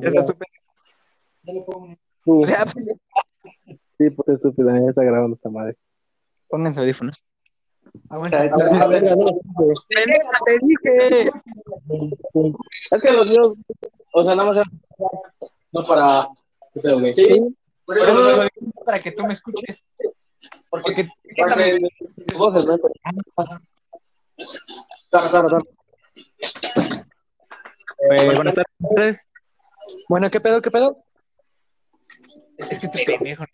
Ya. Tú, Ya, sí, pues estúpida, ya está grabando esta madre. pónganse audífonos. A ver, no, ¡Pendeja, te dije! Es que los videos, o sea, nada más no para. ¿Qué pedo, güey? Sí. Por eso lo digo para que tú me escuches. Porque Voces, ¿no? Claro, claro, claro. Eh, buenas tardes. Bueno, ¿qué pedo, qué pedo? Es que este pendejo.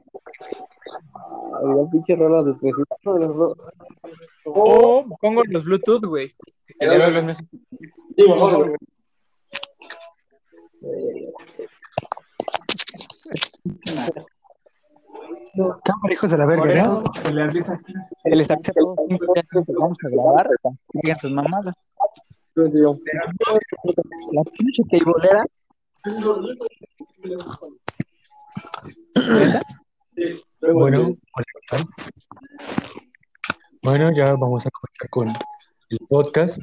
La pinche rola de Fresita. O pongo los Bluetooth, güey. Sí, mejor, güey. Cámara, hijos de la verga, ¿no? se les avisa. Que vamos a grabar. Digan sus mamadas. La pinche teibolera. Bueno. Bueno, ya vamos a comenzar con el podcast.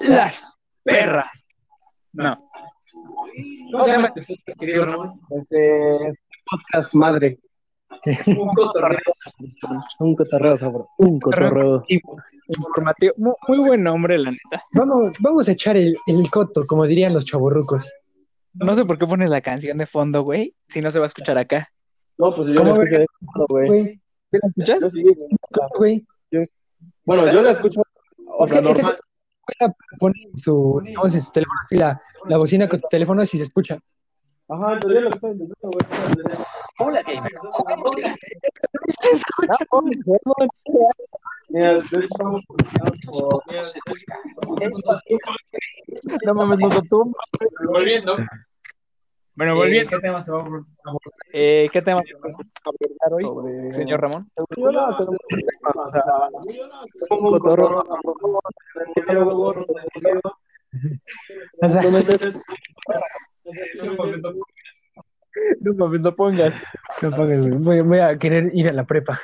Las perras. No. ¿Cómo se llama? Este podcast madre. Un cotorreo Un cotorreo. Un cotorreo. Informativo. Muy, muy buen nombre, la neta. Vamos, vamos a echar el, el coto, como dirían los chavorrucos. No sé por qué pones la canción de fondo, güey, si no se va a escuchar acá. No, pues yo ¿Cómo la escucho de fondo, güey. Güey, ¿Sí la escuchas? Yo sí, güey. Bueno, yo la escucho. O sea, Ese- ese normal. güey pone en su, digamos, en su teléfono así la, la bocina con tu teléfono si se escucha. Ajá, yo la estoy intentando, güey. Hola, gamer. Mira, de hecho, estamos por- No mames, no tú. Volviendo. Bueno, volviendo. ¿Qué tema se va a abordar? Eh, ¿Qué tema vamos a abordar hoy, sobre- señor Ramón? Yo no, tengo- o sea, un cotorreo. O sea, No mames, no pongas. no güey. Voy, voy a querer ir a la prepa.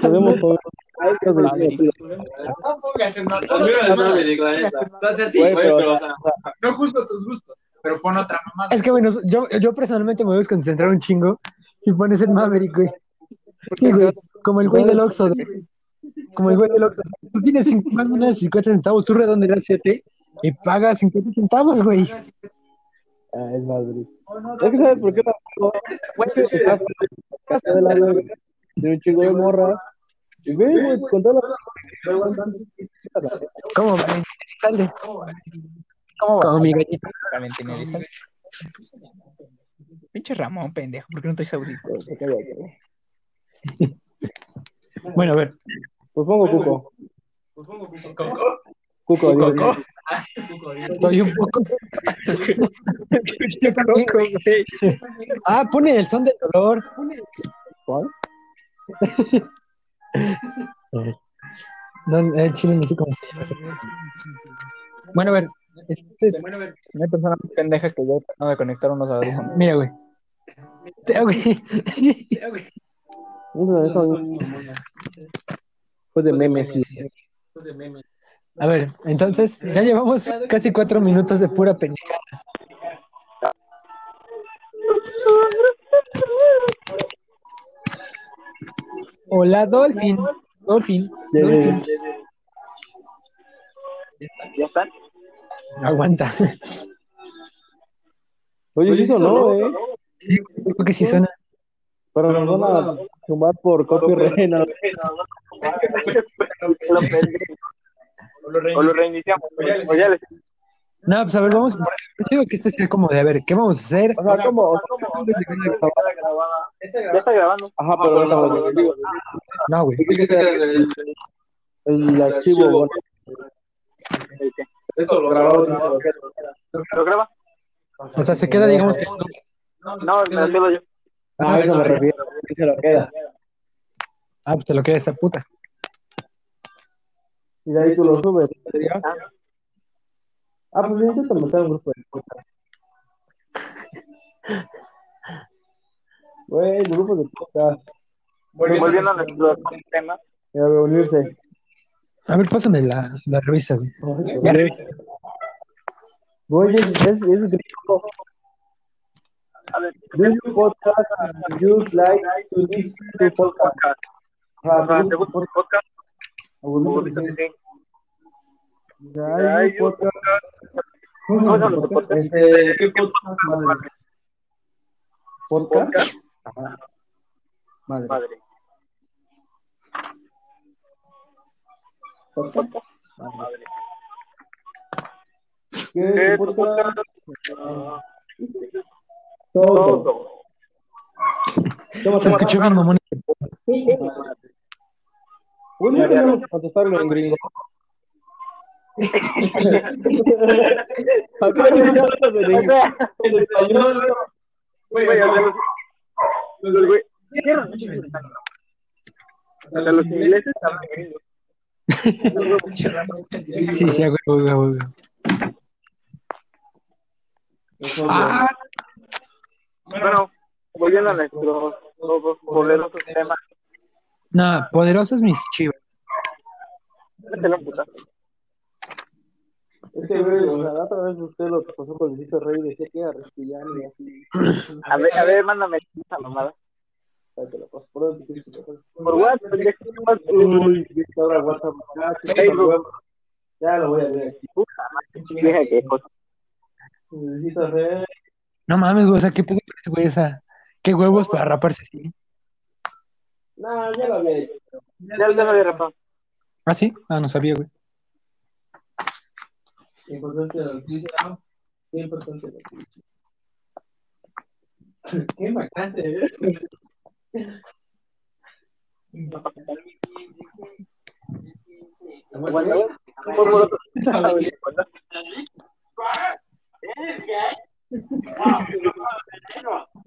Podemos poner-. No pongas en. O sea, pero, sea, no justo tus gustos, pero pon otra mamada. Es que, bueno, yo, yo personalmente me voy a desconcentrar un chingo si pones el Maverick, güey. Sí, güey. Como el güey del Oxxo, güey. Como el güey del Oxxo. Tú tienes cinco- más o menos 50 centavos, tú redondeas 7 y pagas 50 centavos, güey. Ah, es Madrid. Es que sabes por qué no. Que estás de la verga, de un chingo de morras. Y güey, con todas las. ¿Cómo? Sale. ¿Cómo va? Como mi gallita. Valentín. Pinche Ramón, pendejo, ¿por qué no traes audífonos? Bueno, a ver. Pues pongo Cuco. ¿Coco? Cuco, digo, ¿Coco? Estoy un poco. Yo también, güey. Ah, pone el son del dolor. ¿Cuál? No, el chile no sé cómo se llama. Bueno, a ver. Entonces, No hay persona más pendeja que yo tratando de conectar unos audífonos. mira, güey. Te- güey. Eso, eso, Fue de memes. sí. A ver, entonces, ya llevamos casi cuatro minutos de pura pendejada. Hola, Dolphin. Dolphin. Ya, ya, ya. Dolphin. ¿Ya están? Aguanta. Oye, sí sonó, eh. Sí, creo que sí suena. Pero nos van a tumbar por copyright. no. O lo reiniciamos. O ya les- No, pues a ver, vamos. Yo digo que este sea como de, a ver, ¿qué vamos a hacer? O sea, ¿cómo? O sea, ¿cómo? Ya está grabando. Ajá, pero no, no, no, No, güey. el, el archivo. Esto lo grabó. no. ¿Lo graba? O sea, se queda, digamos que. No, me lo quedo yo. Ah, a eso me refiero. Se lo queda. Ah, pues te lo queda esa puta. Y de ahí tú lo subes. Ah, pues intento meter un grupo de podcast. Güey, grupo de podcast. Volviendo a nuestro tema, Ya unirse. A ver, pásame la, la revista, güey. Oye, es, es, es gringo. a ver, you podcast and you like to listen to podcast? Ah, ¿te gusta el podcast? Aburrido. Sí. Ya, hay un podcast. ¿Cómo se ¿Cómo se llama llama el tu podcast? podcast? Este, ¿Qué podcast? Madre. ¿Podcast? Ajá. Madre. Madre. ¿Podcast? Madre. ¿Qué ¿Qué es tu podcast? podcast? Todo. Todo. ¿Cómo Se escuchó bien, mamón. Un día tenemos que contestarlo en gringo. Acá no se habla de gringo. En español. Güey, a los- los güey- O sea, los ingleses. Sí, sí, güey. Ah, Bueno, volviendo a nuestros poderosos temas, no, poderosos mis chivas. Es que, güey, o sea, la otra vez usted lo que pasó con Luisito Rey decía que era reptiliano y así. A ver, a ver, mándame esa mamada. Ahí te lo paso. ¿Por WhatsApp. Uy, ahora WhatsApp. Facebook. Ya lo voy a ver aquí. Luisito Rey. No mames, güey, o sea, ¿qué pedo con güey? Esa? ¿Qué huevos para raparse así? No, ya lo había hecho. Ya ya lo había rapado. ¿Ah, sí? Ah, no sabía, güey. Importante la noticia, ¿no? Qué importante la noticia. Qué bacante, ¿eh? Bueno, por favor.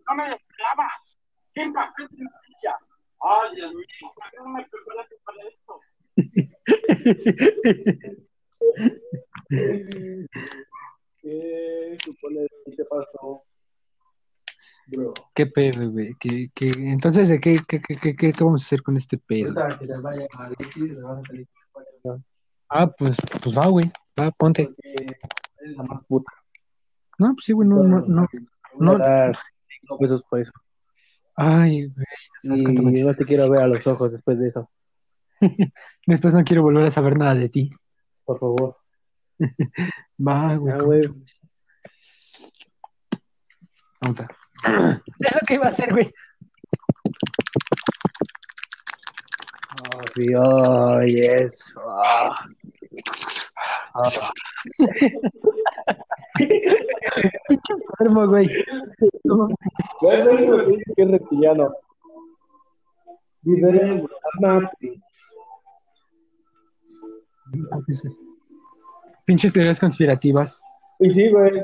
No me esperaba. ¿Qué impactó tu noticia? Ay, Dios mío, ¿por qué no me preparaste para esto? ¿Qué supone que pasó? Bro. ¿Qué pedo, güey? ¿Qué, qué... Entonces, ¿qué, qué, qué, qué, qué vamos a hacer con este pedo? Ahorita que se vaya a Alexis, le vas a salir. Ah, pues, pues va, güey. Va, ponte. Porque es la más puta. No, pues sí, güey, no, no, no. No. dar cinco pesos por eso. Ay, güey, sabes Y no te quiero ver a los ojos después de eso, Después no quiero volver a saber nada de ti. Por favor. Va, güey. Ah, güey. Es lo que iba a hacer, güey. Oh, oh, yes. Ah. Ah. Enfermo, güey. Güey, no digo que reptiliano. Vive Matrix. Pinches teorías conspirativas. Y sí, güey.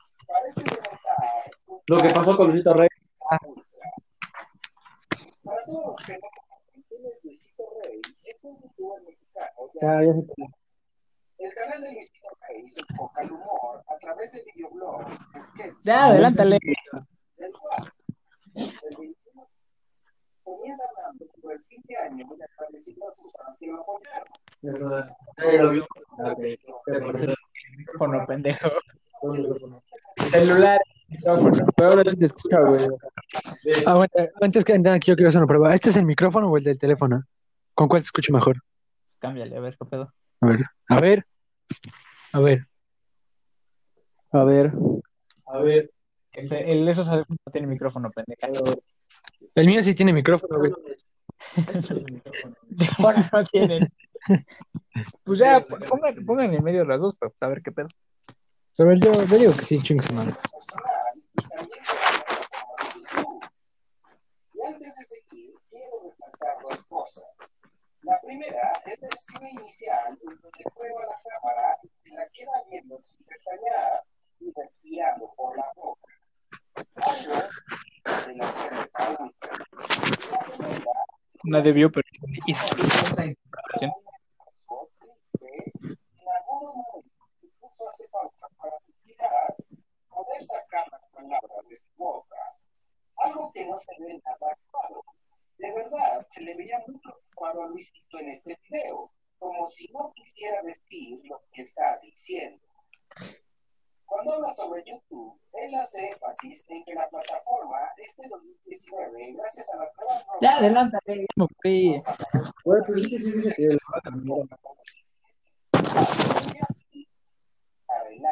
Lo que pasó con Luisito Rey. Ya, ya se te- Ya, adelántale. Ya lo vio. Ah, ok. Te parece- Micrófono, pendejo. un micrófono. Celular. Sí te escucha, güey. Aguanta, antes que nada, yo quiero hacer una prueba. ¿Este es el micrófono o el del teléfono? ¿Con cuál se escucha mejor? Cámbiale, a ver qué pedo. A ver, a ver, a ver. A ver. A ver. El, el esos no tiene micrófono, pendeja. El mío sí tiene micrófono, güey. De ahora no tienen. Pues ya, pongan, pongan en medio las dos para saber qué pedo. A ver, yo, yo digo que sí, chingue su madre. Y antes de seguir, quiero resaltar dos cosas. La primera es el cine inicial, en donde prueba la cámara y la queda viendo sin pestañear y respirando por la boca. Algo de la serie favorita. Y la segunda Nadie vio, pero hizo. triste, en algunos momentos incluso hace pausa para respirar, poder sacar las palabras de su boca. Algo que no se ve nada claro. De verdad, se le veía muy preocupado a Luisito en este video, como si no quisiera decir lo que está diciendo. Cuando habla sobre YouTube, él hace énfasis en que la plataforma es de 2019 gracias a las nuevas normas Ya, adelántale, ya me fui. Güey, pero sí que sí dice que le va a cambiar. para el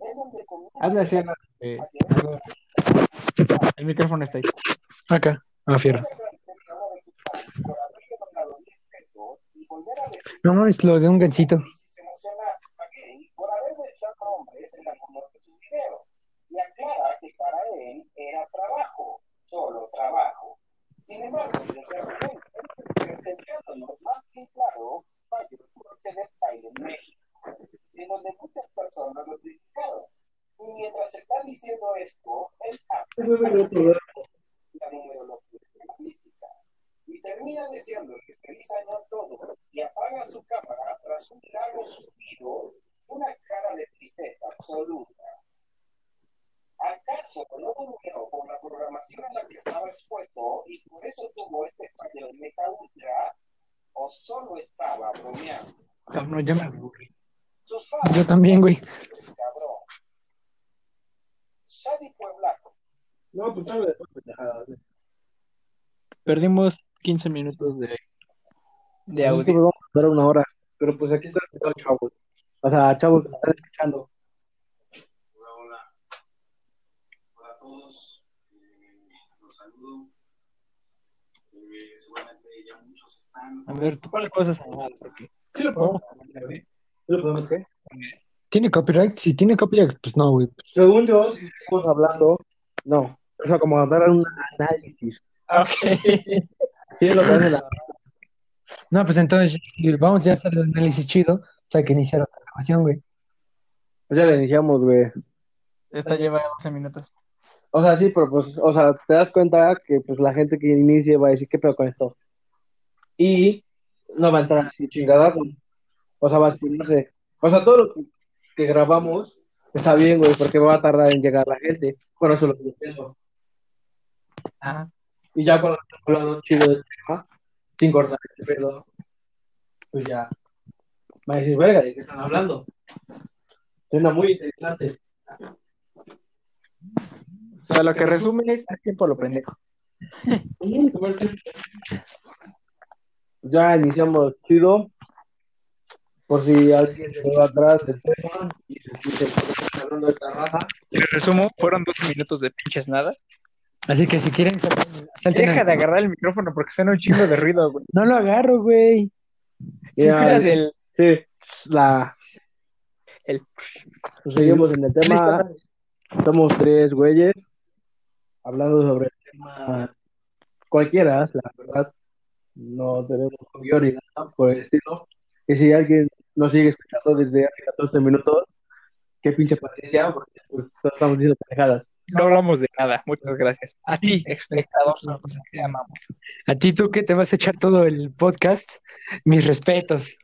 es Hazle así, eh, El micrófono está ahí. Acá, a fierro. por haberle donado 10 pesos y volver a decir No mames, lo de un gancito. si se emociona a gay por haber besado a hombres en algunos de sus videos. Y aclara que para él era trabajo, solo trabajo. Sin embargo, desde argumento, presentándonos más que claro, falló el corte de baile en México, en donde muchas personas lo criticaron. Y mientras está diciendo esto, él habla la numerología finalística y termina deseándoles feliz año a todos y apaga su cámara tras un largo suspiro una cara de tristeza absoluta. ¿Acaso no durmió por la programación a la que estaba expuesto y por eso tuvo este de Meta Ultra? ¿O solo estaba bromeando? Cabrón, ya me aburrí. Yo también, güey. cabrón. Shadi Pueblaco. No, pues chale después pendejadas. güey. Perdimos 15 minutos de, de Pues es que audio. nos vamos a dar una hora. Pero pues aquí están los chavos. O sea, chavos que están escuchando. Hola, hola. Hola a todos. Eh, los saludo. Eh, seguramente ya muchos están. A ver, tú cuál cosas hablar, porque sí lo podemos. ¿Lo podemos qué? ¿Tiene copyright? Si tiene copyright, pues no, güey. Según yo, si estamos hablando, no. O sea, como dar un análisis. Ok. Sí, es lo que hace la. No, pues entonces, vamos ya a hacer el análisis chido, pues hay que iniciar otra grabación, güey. Pues ya le iniciamos, güey. Esta lleva 12 minutos. O sea, sí, pero pues, o sea, te das cuenta que pues la gente que inicie va a decir, ¿qué pedo con esto? Y no va a entrar así chingadazo. O sea, va a exponerse. O sea, todo lo que, que grabamos está bien, güey, porque va a tardar en llegar la gente. Bueno, eso es lo que yo pienso. Ah, Y ya cuando estamos hablando chido del tema, sin cortar el pedo, pues ya va a decir, verga, ¿de qué están hablando? Suena muy interesante. o sea, lo que resume es haz tiempo lo pendejo. Ya iniciamos chido. Por si alguien se quedó atrás del tema y se escucha hablando de esta raza. En resumo, fueron 12 minutos de pinches nada. Así que si quieren, salten, Deja de agarrar el micrófono porque suena un chingo de ruido, güey. No lo agarro, güey. Si Ya, escuchas el, Sí, la, el pues seguimos en el tema. Somos tres güeyes hablando sobre el tema cualquiera, la verdad. No tenemos guion ni nada por el estilo. Y si alguien nos sigue escuchando desde hace 14 minutos, qué pinche paciencia, porque pues, estamos diciendo pendejadas. No hablamos de nada. Muchas gracias. A ti, espectador, te amamos. A ti, tú que te vas a echar todo el podcast, mis respetos.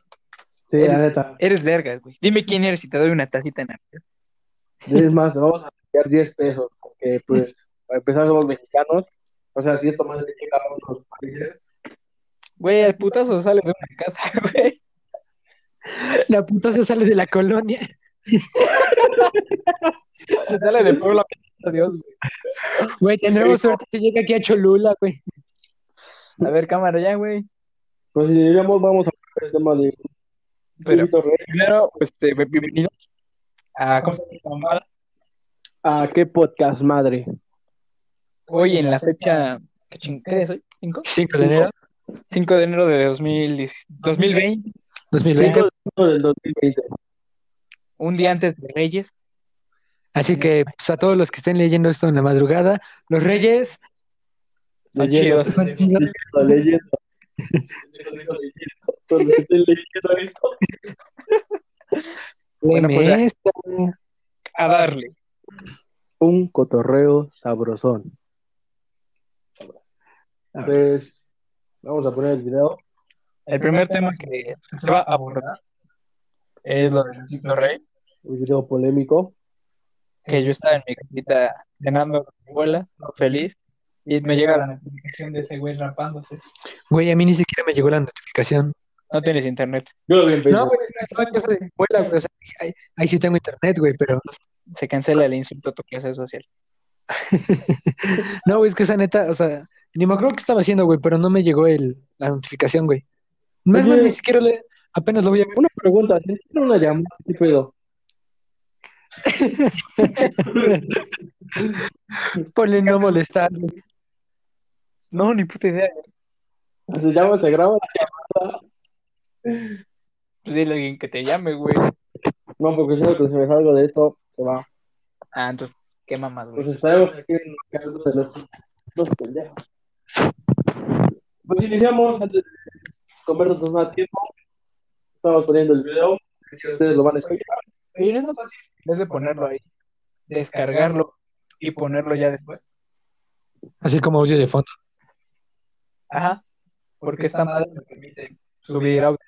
Sí, la neta. Eres vergas, güey. Dime quién eres y te doy una tacita en Navidad. Es más, vamos a enviar 10 pesos, porque pues, para empezar somos mexicanos. O sea, si esto más le llega a otros países, Güey, el putazo sale de una casa, güey. La puta se sale de la colonia. Se sale del pueblo. Dios, güey. Güey, tendremos suerte que llegue aquí a Cholula, güey. A ver, cámara ya, güey. pues si diríamos, vamos a hablar del tema de Pero primero, pues, este, bienvenidos a ¿cómo se llama? ¿A qué podcast, madre? Hoy en la fecha, ¿qué ching- qué es hoy? ¿Cinco? 5 de enero 5 de enero de 2010 2020, 2020. 5 del 2020. un día antes de Reyes. Así que pues, a todos los que estén leyendo esto en la madrugada, los Reyes Leyendo, chidos. leyendo, leyendo. Todos los que estén leyendo esto. Bueno, pues. A darle. Un cotorreo sabrosón. Pues vamos a poner el video. El primer tema que se va a abordar es lo del ciclo rey, Un video polémico. Que yo estaba en mi casita cenando con mi abuela, feliz, y me llega la notificación de ese güey rapándose. Güey, a mí ni siquiera me llegó la notificación. No tienes internet, Yo lo vi en No, güey, estaba en casa de mi abuela, güey, o sea, ahí, ahí sí tengo internet, güey, pero se cancela el insulto a tu clase social. no, güey, es que esa neta, o sea, ni me acuerdo qué estaba haciendo, güey, pero no me llegó el, la notificación, güey. Más Oye. más, ni siquiera le, apenas lo voy a ver. Una pregunta, ¿si tiene una llamada? ¿Qué pedo? Ponle no molestar. No, ni puta idea. Se llama, se graba. Pues dile a alguien que te llame, güey. No, porque si no, que se me salgo de esto, se va. Ah, entonces, ¿qué mamás, Pues güey? estaremos aquí en casos de los, los pendejos. Pues iniciamos antes de conversar más tiempo. Estamos poniendo el video. Ustedes lo van a escuchar. Y no es más fácil, en vez de ponerlo ahí, descargarlo y ponerlo ya después. Así como audio de fondo. Ajá. Porque esta madre me permite subir audio.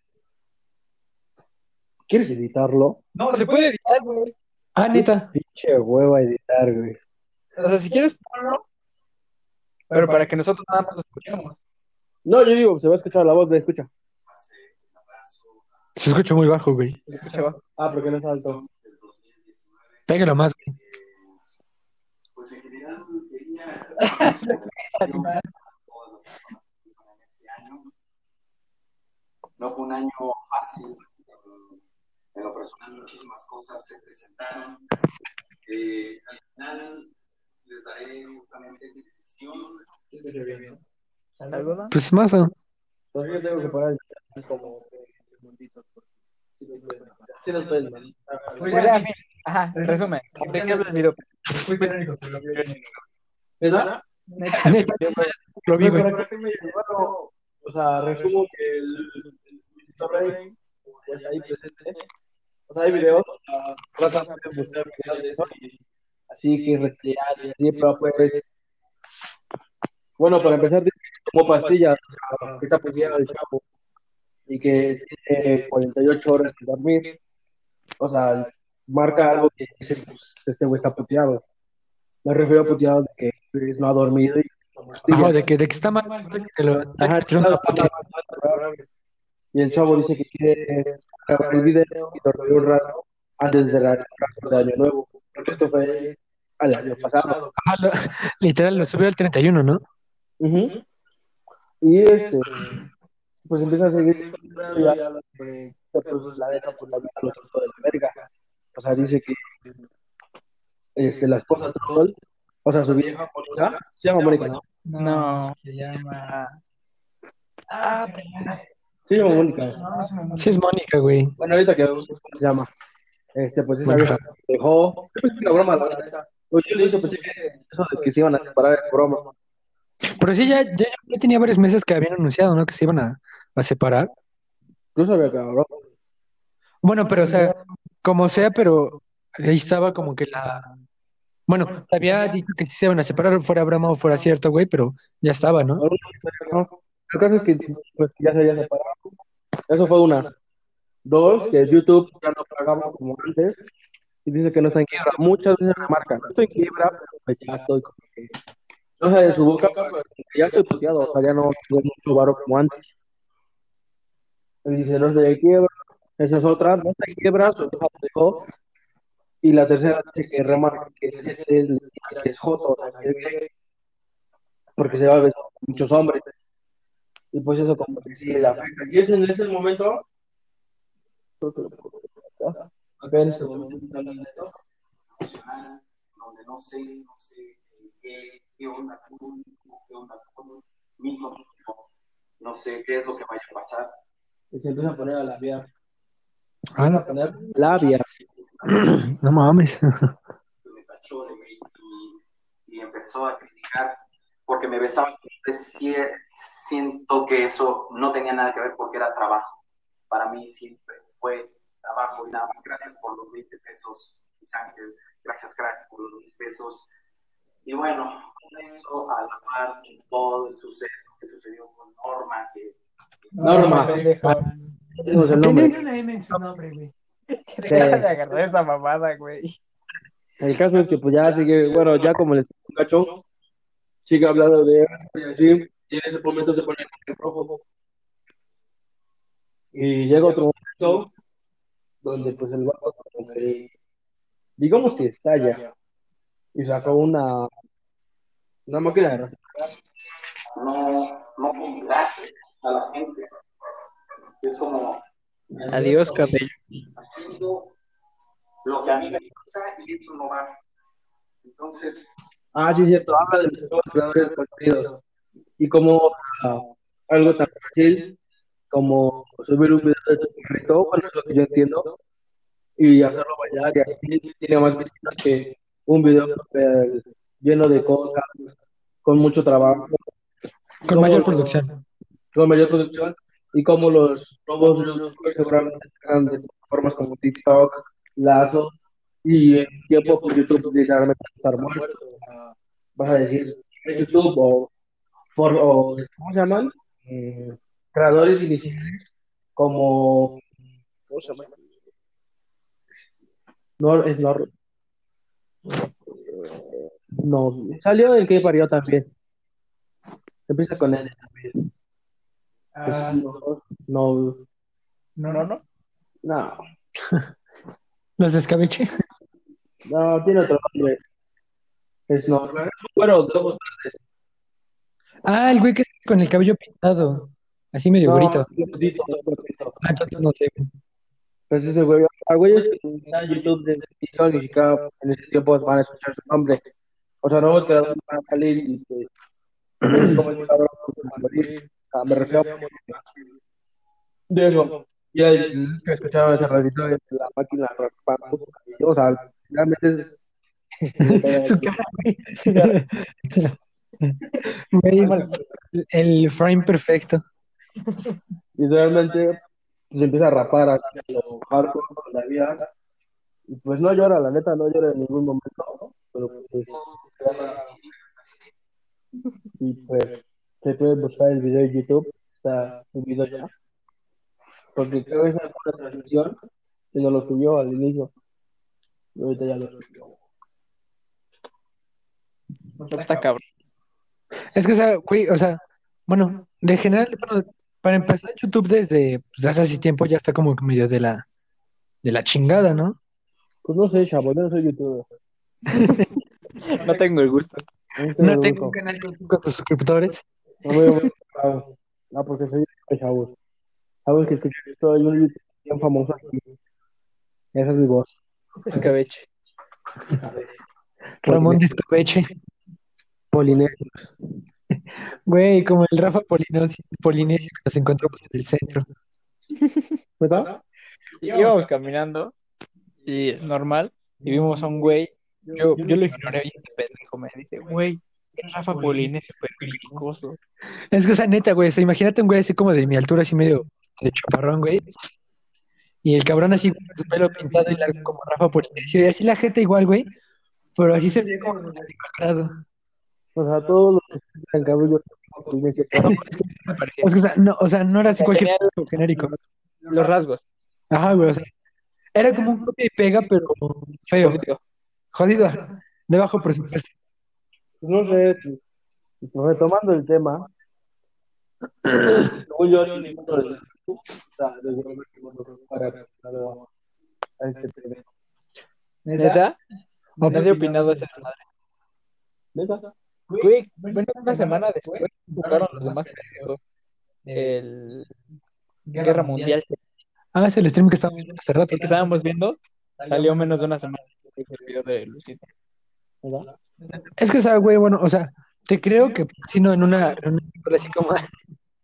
¿Quieres editarlo? No, se puede editar, güey. Ah, neta. Pinche hueva editar, güey. O sea, si quieres ponlo, pero para que nosotros nada más lo escuchemos. No, yo digo, se va a escuchar la voz de escucha. Se escucha muy bajo, güey. Se escucha abajo. Ah, porque no es alto. del 2019. Pégalo más, güey. Pues en general quería todas las personas que participan en este año. No fue un año fácil. En lo personal, muchísimas cosas se presentaron. Eh, al final les daré justamente mi decisión. ¿Alguna? Pues más o Todavía tengo que parar el como Sí, no estoy mal. Pues ya, en fin. Ajá, en resumen. ¿De qué habla el video? Fuiste el único que lo vio en el- ¿Verdad? Neta, Neta, lo vi, güey. Bueno, o sea, resumo que el, Luisito Rey, ya está ahí presente. O sea, hay videos, pueden buscar de eso así que retirado y así, pero pues. Bueno, para empezar, tomó pastillas, el chavo y que tiene 48 horas de dormir. O sea, marca algo que dice, pues, este güey está puteado. Me refiero a puteado de que no ha dormido y. Ajá, de que, de que está mal, que lo Ajá, que una puta- Y el chavo dice que quiere grabar el video y dormir un rato antes de la de Año Nuevo. Porque esto fue al año pasado. Ajá, lo- literal, lo subió al 31, ¿no? Ujú. Y este, pues empieza a seguir y habla de- pues la neta, pues la vida lo trató de la verga. O sea, dice que este, la esposa de Troll, o sea, su vieja Mónica, se llama Mónica, ¿no? No, se llama. Ah, Se llama Mónica. Sí es Mónica, güey. Bueno, ahorita que busco cómo se llama. Este, pues esa vieja dejó. Yo pensé que era broma, la. Pues yo le hice, pensé que eso de que se iban a separar era broma. Pero sí, ya, ya, ya tenía varios meses que habían anunciado, ¿no? Que se iban a, a separar. Yo sabía que. Bueno, pero, o sea, como sea, pero ahí estaba como que la... Bueno, había dicho que sí se iban a separar, fuera broma o fuera cierto, güey, pero ya estaba, ¿no? No. El caso es que pues, ya se había separado. Eso fue una. Dos, que YouTube ya no pagaba como antes. Y dice que no está en quiebra. Muchas veces remarcan, no estoy en quiebra, pero pues ya estoy como que. No sé, de su boca, pero ya estoy puteado. O sea, ya no tengo mucho varo como antes. Dice, no en quiebra. Esa es otra, no se. Y la tercera dice que remarca que es o sea, porque se va a besar muchos hombres. Y pues eso como que sí la afecta. Y es en ese momento. Conmigo, no sé qué es lo que vaya a pasar. Y se empieza a poner a labiar. Ah, no, A poner labia. no mames. me tachó de gay y, y empezó a criticar porque me besaba. Sí, siento que eso no tenía nada que ver porque era trabajo. Para mí siempre fue trabajo y nada más. Gracias por los 20 pesos, Ángel. Gracias, crack, por los 10 pesos. Y bueno, con eso, a la par, todo el suceso que sucedió con Norma, que Norma. Tenemos el Tiene nombre. una M en su nombre, güey. Deja de agarrar esa mamada, güey. El caso es que pues ya sigue, bueno, ya como el gacho, sigue hablando de él y así, y en ese momento se pone en rojo. Y llega otro momento donde pues el que, digamos que estalla y sacó una, una máquina de no, no complace a la gente. Es como Adiós, cabello. haciendo lo que a mí me gusta y eso no va. Entonces, Ah, sí, es cierto, habla de los nuevos creadores de contenidos y como ah, algo tan fácil como subir un video de tu perrito, bueno, es lo que yo entiendo, y hacerlo bailar y así tiene más visitas que un video eh, lleno de cosas, con mucho trabajo, Con mayor producción. Con mayor producción, y como los nuevos youtubers seguramente serán de plataformas como TikTok, Lazo, y en tiempo pues YouTube literalmente estar muerto. Vas a decir, ¿es YouTube o, for- o ¿cómo se llaman? Eh, creadores iniciales como ¿cómo se llama? No, es no, no, salió en que parió también. Empieza con N también. Es- no, no, No, no, no. no, Los descabeche. no, tiene otro nombre. Es no, es güero de ojos verdes. Ah, el güey que está con el cabello pintado. Así medio No, bonito. es es gordito. Ah, entonces no sé. Pues ese güey, a güeyes que están en YouTube de televisión ni siquiera en ese tiempo van a escuchar su nombre. O sea, nuevos creadores van a salir y pues, Ah, me refiero a de eso. Y el que escuchaba ese ratito de la máquina o sea, realmente es Su cara, el frame perfecto. y realmente pues empieza a rapar a lo hardcore vida. Y pues no llora, la neta, no llora en ningún momento, ¿no? pero pues y pues se puede buscar el video en YouTube, está subido ya. Porque creo que esa fue la transmisión y no lo subió al inicio. Y ahorita ya lo subió. Está cabrón. Es que, o sea, güey, o sea, bueno, de general, bueno, para empezar, YouTube desde pues, hace así tiempo ya está como que medio de la, de la chingada, ¿no? Pues no sé, chavo, yo no soy youtuber. No tengo el gusto. No tengo un canal con cinco suscriptores. No me voy a No, porque soy de chavos. Sabes que escuché esto, hay un youtuber bien famoso aquí. Esa es mi voz. Escabeche. Ramón Discoveche. Polinesio. Güey, como el Rafa Polinesio, Polinesio que nos encontramos en el centro. ¿Verdad? Íbamos caminando y normal y vimos a un güey. Yo, yo lo ignoré y este pendejo me dice, güey, es Rafa Polinesio, pero cricoso. Es que, o sea, neta, güey, o sea, imagínate un güey así como de mi altura, así medio de chaparrón, güey. Y el cabrón así con su pelo pintado y largo como Rafa Polinesio. Y así la gente igual, güey. Pero así se ve como demacrado. O sea, todos los que están cabello Polinesio. Es que, o sea, no, o sea, no era así cualquier Tenía genérico. los rasgos. Ajá, güey, o sea, era como un copia y pega, pero feo. Jodido. Jodido. De bajo presupuesto. Pues no sé, pues, pues, retomando el tema. Según yo, ninguno de los o sea, desde luego que no lo para a este tema. ¿Neta? Nadie ha opinado de esa madre. ¿Neta? Güey, bueno, una semana después buscaron los demás pendejos. El Guerra Mundial Ah, es el stream que estábamos viendo hace rato. que estábamos viendo salió menos de una semana el video de Lucita. ¿Verdad? Es que, o sea, güey, bueno, o sea, te creo que si no en una, en una película así como,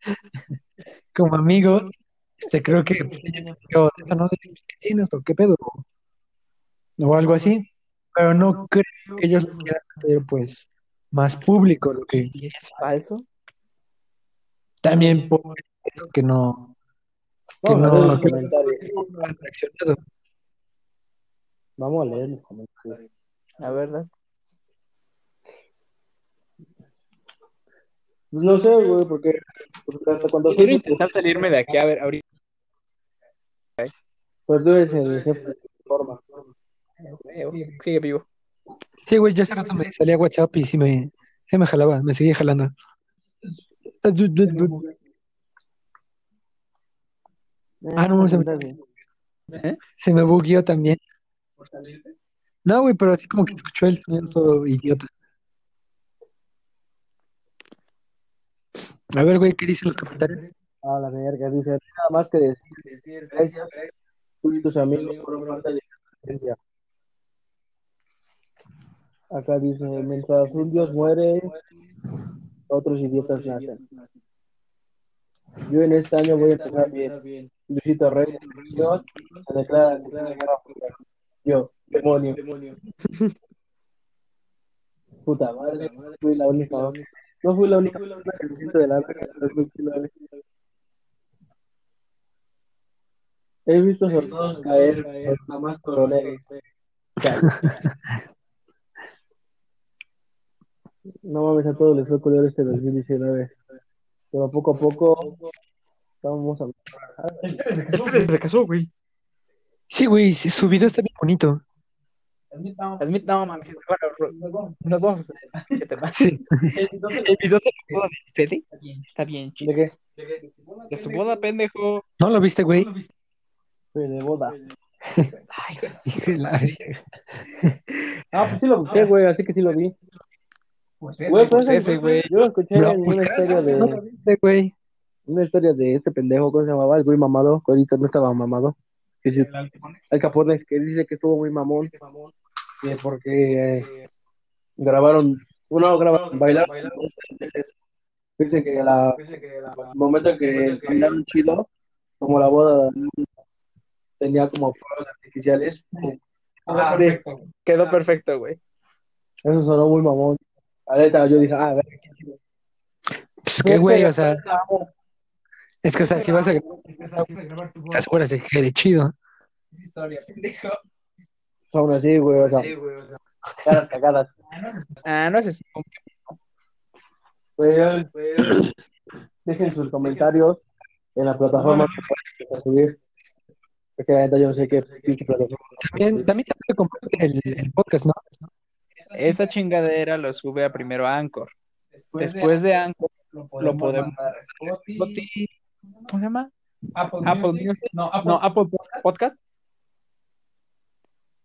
como amigo, te creo que pues, dijo, "Neta, ¿no? ¿Qué tienes o qué pedo? O algo así, pero no creo que ellos lo quieran hacer, pues, más público, lo que ¿Es falso? también por eso que no, que Vamos a leer no, los que comentarios. no han reaccionado. Vamos a leer los comentarios. A ver, ¿no? Pues no sé, güey, porque, porque hasta cuando Quiero intentar salirme de aquí a ver ahorita. Pues tú eres el jefe de forma. Sigue vivo. Sí, güey, yo hace rato me salía a WhatsApp y sí me, sí me jalaba, me seguía jalando. Ah, no, se me, ¿Eh? se me bugueó también. No, güey, pero así como que escuchó el sonido todo idiota. A ver, güey, ¿qué dicen los comentarios? Ah, la verga, dice, nada más que decir, gracias, tú y tus amigos fueron parte de la. Acá dice, mientras un dios muere, otros idiotas nacen. Yo en este año voy a empezar bien. Luisito Rey, Dios, se declara guerra a. Yo, demonio. Puta madre, fui la única. No fui la única persona que se siente de la verga en 2019. He visto soldados caer, pero jamás coroneles. No mames, a todos les fue color este 2019. Pero poco a poco vamos a Este se casó, güey. Sí, güey, su video está bien bonito. Admit, no, mames. Bueno, nos vamos a hacer. ¿Qué te pasa? Sí. El video de la boda de Fede está bien chido. ¿De qué? De su boda, pendejo. ¿No lo viste, güey? Fue de boda. Ay, Hijo de la. Ah, pues sí lo busqué, güey, así que sí lo vi. pues Güey, ese, pues pues, ese, güey. Yo lo escuché Lo en una historia ¿No lo de viste, güey? una historia de este pendejo, ¿cómo se llamaba? El güey mamado, que ahorita no estaba mamado. Que Capone, que dice que estuvo muy mamón. Que porque eh, grabaron, uno grabaron, bailaron. Dicen que la, el momento en que bailaron chido, como la boda tenía como fuegos artificiales, Ah, sí. Quedó perfecto, güey. eso sonó muy mamón. Ahorita yo dije, ah, a ver, Pues qué güey, o sea, es que, o sea, si vas a grabar, te aseguras de que quede chido. aún así, güey, o sea, caras cagadas. Ah, no sé si. Pues, dejen sus comentarios en la plataforma que pueden subir. Porque la neta yo no sé qué pinche plataforma. También, también se puede compartir el, el podcast, ¿no? Esa chingadera lo sube a primero a Anchor. Después de Anchor lo podemos dar a Spotify. ¿Cómo se llama? Apple, Apple Music. Music. No, Apple. No, Apple Podcast.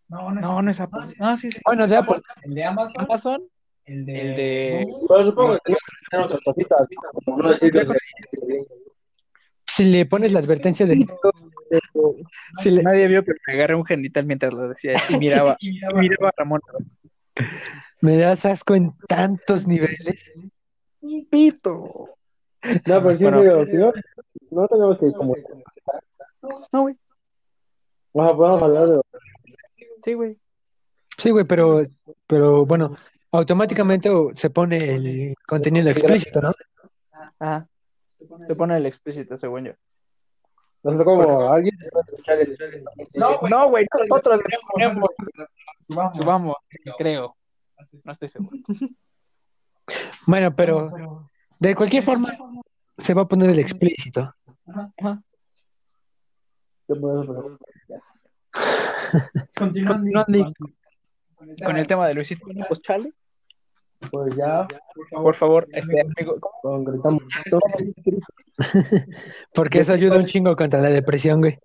No, no, No, no es Apple. Sí, sí. Bueno, de Apple. El de Amazon. Amazon. El de. El de. Pero supongo que tenemos otras cositas, no decir que- Si le pones la advertencia de... Si le, Nadie vio que me agarré un genital mientras lo decía y miraba, Y y miraba- miraba a Ramón. me das asco en tantos niveles. Pito. No, pero sí, Bueno. si no, no tenemos que como. No, güey. O sea, podemos hablar de. Sí, güey. Sí, güey, pero, pero bueno, automáticamente se pone el contenido explícito, ¿no? Ajá. Se pone el explícito, según yo. No sé cómo alguien. No, güey, no, güey, nosotros. Vamos, vamos, creo. No estoy seguro. Bueno, pero de cualquier forma se va a poner el explícito. Continuando. Continuando con el tema de Luisito, pues chale. Pues ya, Por favor, este amigo, concretamos. Porque eso ayuda un chingo contra la depresión, güey.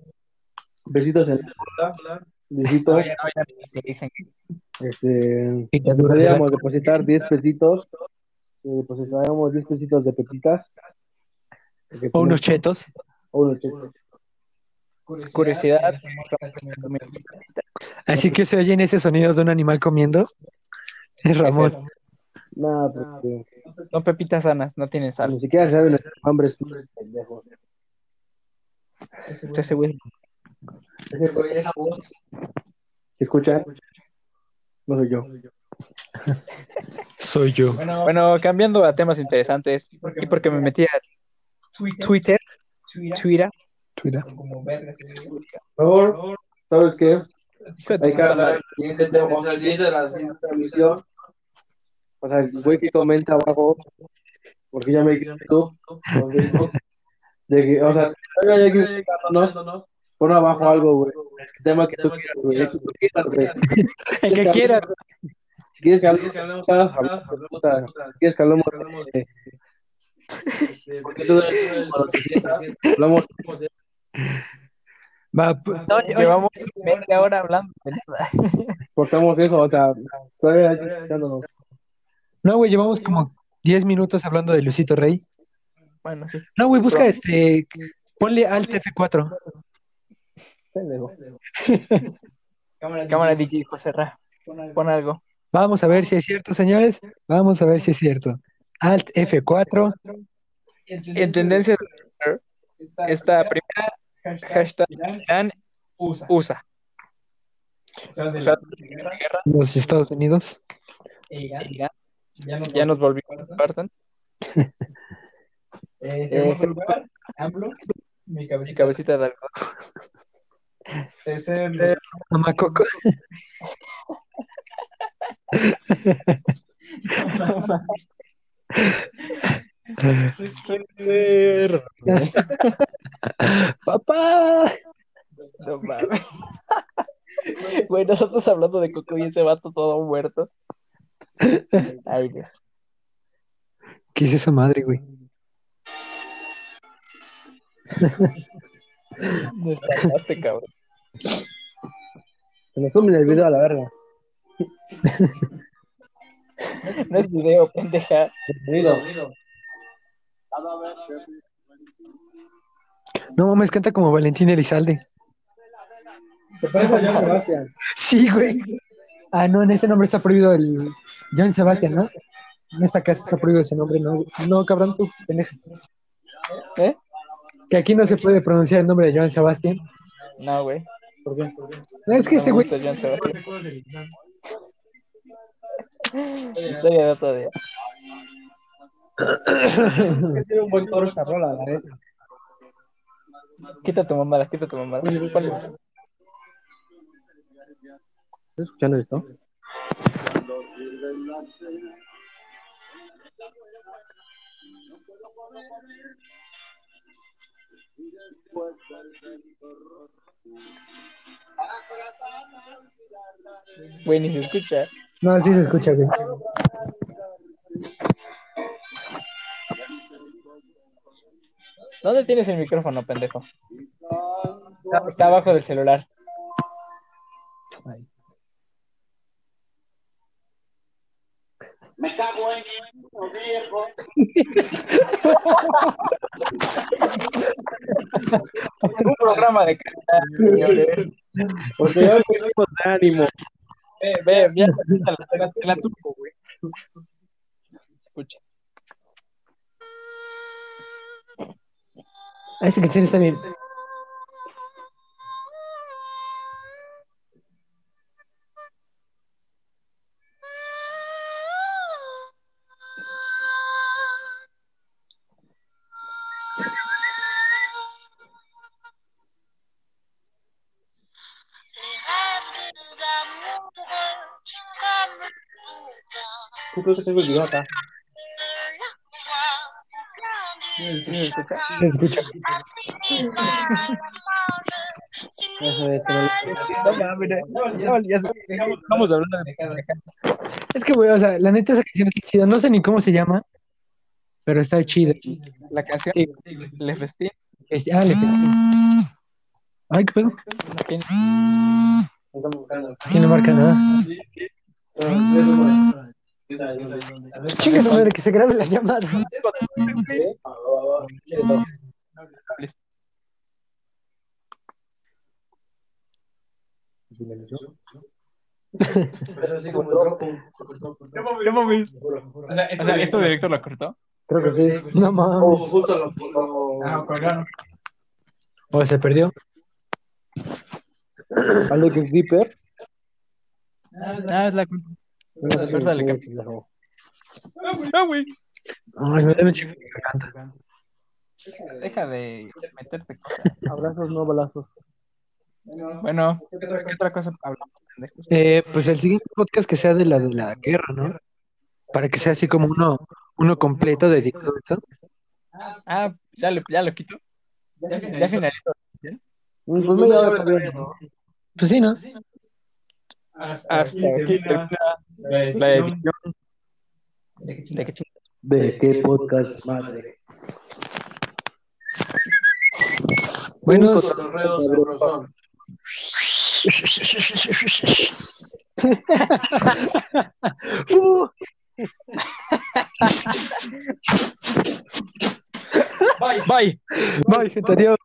Besitos en la. Besitos. no, ya, no, ya dicen Este. Podríamos depositar 10 pesitos. Y depositaríamos 10 pesitos de pepitas. O unos chetos. o unos chetos. curiosidad. Así que se oyen ese sonido de un animal comiendo. Es Ramón. Nada, porque Son pepitas sanas, no tienen sal. ni siquiera saben hambre, estos pendejos. Ese güey. Ese güey, esa voz. ¿Se escucha? No soy yo. Soy yo. Bueno, cambiando a temas interesantes, y porque me metí a Twitter, Twitter, Twitter. Por favor, ¿sabes qué? Hay que hablar del siguiente tema, o sea, el siguiente de la siguiente transmisión. O sea, el güey que comenta abajo, porque ya me Facebook, de que, o sea, ya hay que pon abajo algo, güey. El tema que tú quieras, güey. el que quieras, Si quieres que hablemos, hablamos, si quieres que hablemos de. Hablamos Va, pu- No, llevamos media hora hablando de nada. cortamos eso, o sea, todavía hay no, güey, llevamos como 10 minutos hablando de Luisito Rey. Bueno, sí. No, güey, busca este. Ponle Alt F4. Pendejo. Cámara DJ José Ra. Pon algo. Vamos a ver si es cierto, señores. Vamos a ver si es cierto. Alt F4. En tendencia de Twitter, esta primera hashtag Irán USA. O sea, de la guerra, Los Estados Unidos. Irán, ya nos volvió a partan. Eh, Eh, segundo lugar, AMLO, mi Mi cabecita. de algo. Tercer lugar, Mamá Coco. Papá. No mames. Güey, nosotros hablando de Coco y ese vato todo muerto. Ay, Dios. ¿Qué es esa madre, güey? Me espantaste, cabrón. Se me sumen el video a la verga. No es video, pendeja. Bienvenido. No mames, canta como Valentín Elizalde. ¿Te parece a Joan Sebastián? Sí, güey. Ah, no, en este nombre está prohibido el John Sebastián, ¿no? En esta casa está prohibido ese nombre, ¿no? No, cabrón, tú, pendeja. ¿Eh? Que aquí no se puede pronunciar el nombre de Joan Sebastián. No, güey. ¿Por qué? Es que ese No me güey, Joan Sebastián. Historia de otro día. Tiene un buen coro esa rola, la neta. Quita tu mamada, quita tu mamada. ¿Estás escuchando esto? Güey, ni se escucha. no, sí se escucha, güey. ¿Dónde tienes el micrófono, pendejo? Está abajo del celular. Me cago en viejo. Un programa de calidad, señores. Porque venimos de ánimo. Ve, ve, te la, la, tuco, güey. Escucha. Ah, esa canción está bien. Tengo el video acá? ¿Sí se escucha? Es. Estamos hablando de que, güey, o sea, la neta esa canción está chida. No sé ni cómo se llama, pero está chida. la canción Sí. Le Festín. Este, ah, le festín. Ay, qué pedo. ¿Quién? ¿Quién le marca nada? Su madre, que se grabe la llamada. No. O o ¿esto directo lo cortó? Creo que sí. No O mames. justo lo, Ah, colgaron. O se perdió. Alex Dipper. Ah, es la culpa. Córtale. Ah, güey. Ay, me da un de garganta. Deja de meterte cosas. Abrazos, no balazos. Bueno, ¿qué otra cosa hablamos, pendejos? Eh, pues el siguiente podcast que sea de la de la guerra, ¿no? Para que sea así como uno, uno completo dedicado a eso. Ah, ya lo, ya lo quito. Ya finalizó. Pues media hora todavía, ¿no? Pues sí, ¿no? Hasta aquí termina la edición. ¿De qué chingados? ¿De qué podcast, madre? Bueno, cotorreo sabrosón. Bye. bye, gente, adiós.